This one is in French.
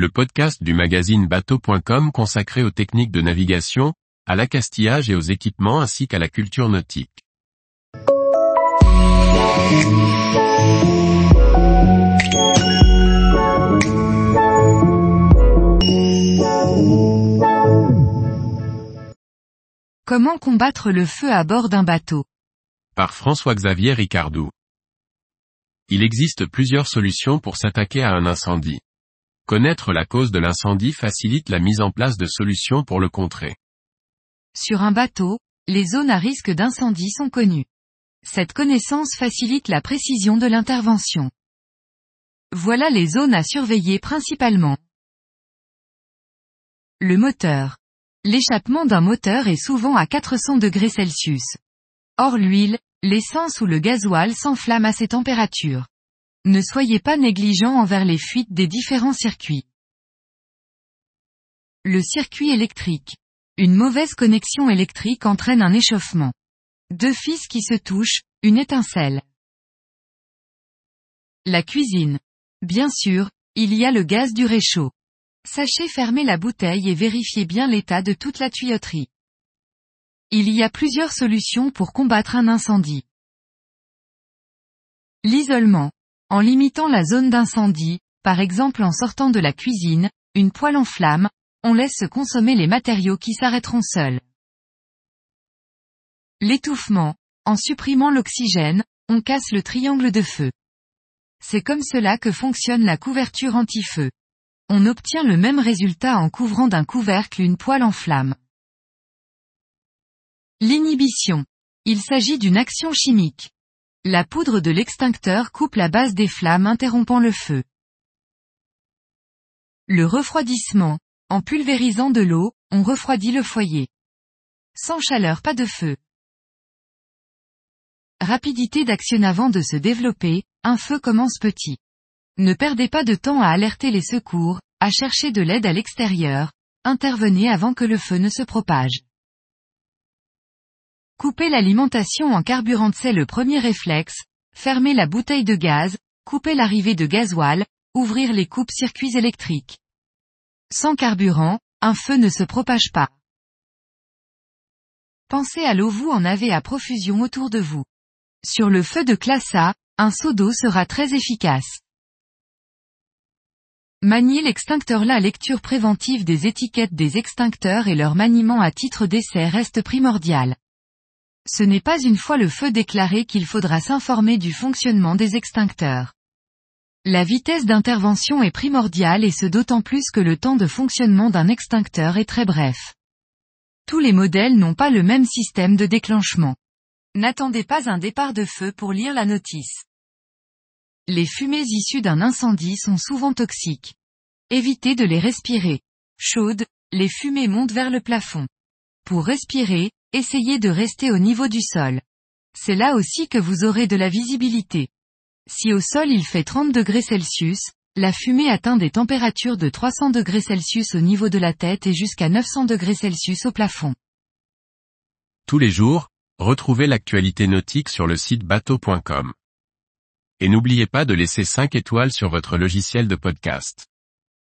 le podcast du magazine bateau.com consacré aux techniques de navigation, à l'accastillage et aux équipements ainsi qu'à la culture nautique. Comment combattre le feu à bord d'un bateau? Par François-Xavier Ricardou. Il existe plusieurs solutions pour s'attaquer à un incendie. Connaître la cause de l'incendie facilite la mise en place de solutions pour le contrer. Sur un bateau, les zones à risque d'incendie sont connues. Cette connaissance facilite la précision de l'intervention. Voilà les zones à surveiller principalement. Le moteur. L'échappement d'un moteur est souvent à 400 degrés Celsius. Or l'huile, l'essence ou le gasoil s'enflamme à ces températures. Ne soyez pas négligent envers les fuites des différents circuits. Le circuit électrique. Une mauvaise connexion électrique entraîne un échauffement. Deux fils qui se touchent, une étincelle. La cuisine. Bien sûr, il y a le gaz du réchaud. Sachez fermer la bouteille et vérifiez bien l'état de toute la tuyauterie. Il y a plusieurs solutions pour combattre un incendie. L'isolement. En limitant la zone d'incendie, par exemple en sortant de la cuisine, une poêle en flamme, on laisse se consommer les matériaux qui s'arrêteront seuls. L'étouffement. En supprimant l'oxygène, on casse le triangle de feu. C'est comme cela que fonctionne la couverture anti-feu on obtient le même résultat en couvrant d'un couvercle une poêle en flamme. L'inhibition. Il s'agit d'une action chimique. La poudre de l'extincteur coupe la base des flammes interrompant le feu. Le refroidissement. En pulvérisant de l'eau, on refroidit le foyer. Sans chaleur pas de feu. Rapidité d'action avant de se développer, un feu commence petit. Ne perdez pas de temps à alerter les secours, à chercher de l'aide à l'extérieur, intervenez avant que le feu ne se propage. Couper l'alimentation en carburant c'est le premier réflexe, fermer la bouteille de gaz, couper l'arrivée de gasoil, ouvrir les coupes circuits électriques. Sans carburant, un feu ne se propage pas. Pensez à l'eau vous en avez à profusion autour de vous. Sur le feu de classe A, un seau d'eau sera très efficace. Manier l'extincteur La lecture préventive des étiquettes des extincteurs et leur maniement à titre d'essai reste primordial. Ce n'est pas une fois le feu déclaré qu'il faudra s'informer du fonctionnement des extincteurs. La vitesse d'intervention est primordiale et ce d'autant plus que le temps de fonctionnement d'un extincteur est très bref. Tous les modèles n'ont pas le même système de déclenchement. N'attendez pas un départ de feu pour lire la notice. Les fumées issues d'un incendie sont souvent toxiques. Évitez de les respirer. Chaudes, les fumées montent vers le plafond. Pour respirer, essayez de rester au niveau du sol. C'est là aussi que vous aurez de la visibilité. Si au sol il fait 30 degrés Celsius, la fumée atteint des températures de 300 degrés au niveau de la tête et jusqu'à 900 degrés Celsius au plafond. Tous les jours, retrouvez l'actualité nautique sur le site bateau.com. Et n'oubliez pas de laisser 5 étoiles sur votre logiciel de podcast.